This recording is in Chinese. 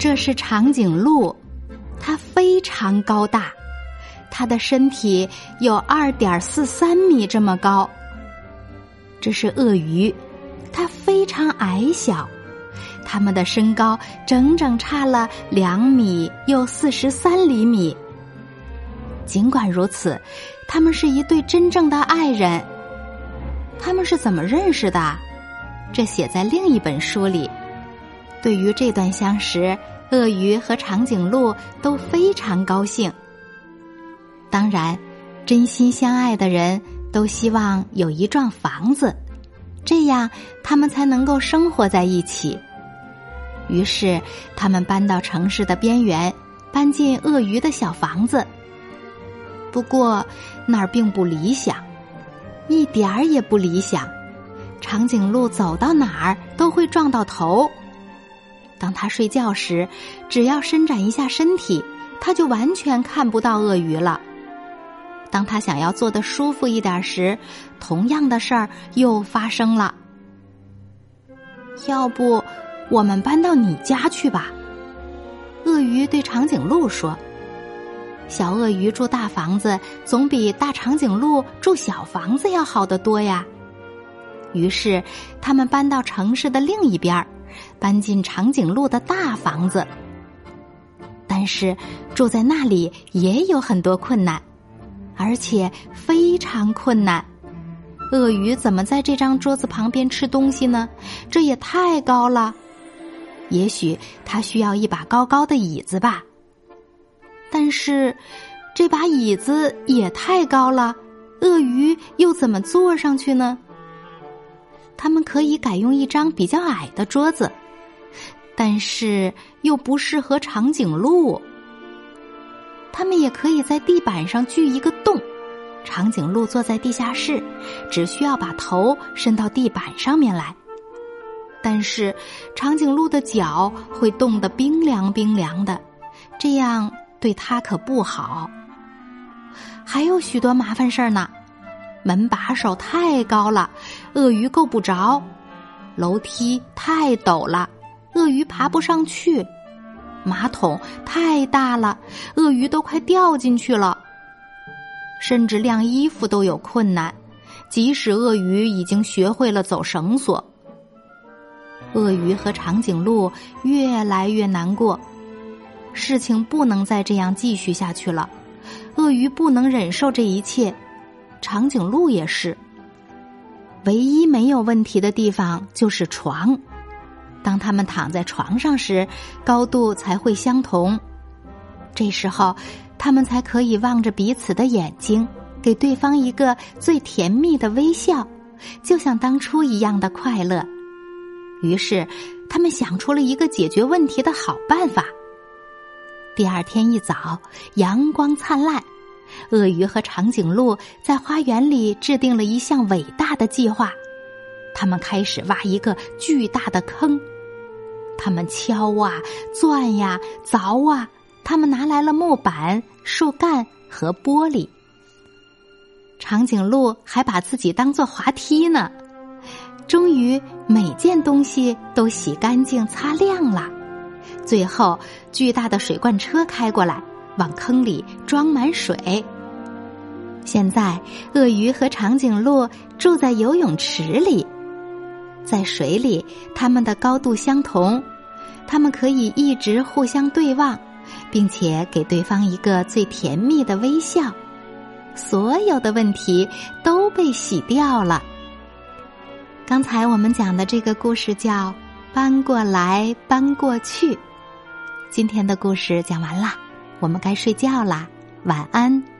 这是长颈鹿，它非常高大，它的身体有二点四三米这么高。这是鳄鱼，它非常矮小，它们的身高整整差了两米又四十三厘米。尽管如此，他们是一对真正的爱人。他们是怎么认识的？这写在另一本书里。对于这段相识，鳄鱼和长颈鹿都非常高兴。当然，真心相爱的人都希望有一幢房子，这样他们才能够生活在一起。于是，他们搬到城市的边缘，搬进鳄鱼的小房子。不过，那儿并不理想，一点儿也不理想。长颈鹿走到哪儿都会撞到头。当他睡觉时，只要伸展一下身体，他就完全看不到鳄鱼了。当他想要坐的舒服一点时，同样的事儿又发生了。要不，我们搬到你家去吧？鳄鱼对长颈鹿说：“小鳄鱼住大房子，总比大长颈鹿住小房子要好得多呀。”于是，他们搬到城市的另一边儿。搬进长颈鹿的大房子，但是住在那里也有很多困难，而且非常困难。鳄鱼怎么在这张桌子旁边吃东西呢？这也太高了。也许它需要一把高高的椅子吧。但是这把椅子也太高了，鳄鱼又怎么坐上去呢？他们可以改用一张比较矮的桌子。但是又不适合长颈鹿。他们也可以在地板上锯一个洞，长颈鹿坐在地下室，只需要把头伸到地板上面来。但是长颈鹿的脚会冻得冰凉冰凉的，这样对它可不好。还有许多麻烦事儿呢，门把手太高了，鳄鱼够不着；楼梯太陡了。鳄鱼爬不上去，马桶太大了，鳄鱼都快掉进去了。甚至晾衣服都有困难，即使鳄鱼已经学会了走绳索。鳄鱼和长颈鹿越来越难过，事情不能再这样继续下去了。鳄鱼不能忍受这一切，长颈鹿也是。唯一没有问题的地方就是床。当他们躺在床上时，高度才会相同。这时候，他们才可以望着彼此的眼睛，给对方一个最甜蜜的微笑，就像当初一样的快乐。于是，他们想出了一个解决问题的好办法。第二天一早，阳光灿烂，鳄鱼和长颈鹿在花园里制定了一项伟大的计划。他们开始挖一个巨大的坑，他们敲啊、钻呀、凿啊，他们拿来了木板、树干和玻璃。长颈鹿还把自己当做滑梯呢。终于，每件东西都洗干净、擦亮了。最后，巨大的水罐车开过来，往坑里装满水。现在，鳄鱼和长颈鹿住在游泳池里。在水里，它们的高度相同，它们可以一直互相对望，并且给对方一个最甜蜜的微笑。所有的问题都被洗掉了。刚才我们讲的这个故事叫《搬过来搬过去》。今天的故事讲完了，我们该睡觉啦，晚安。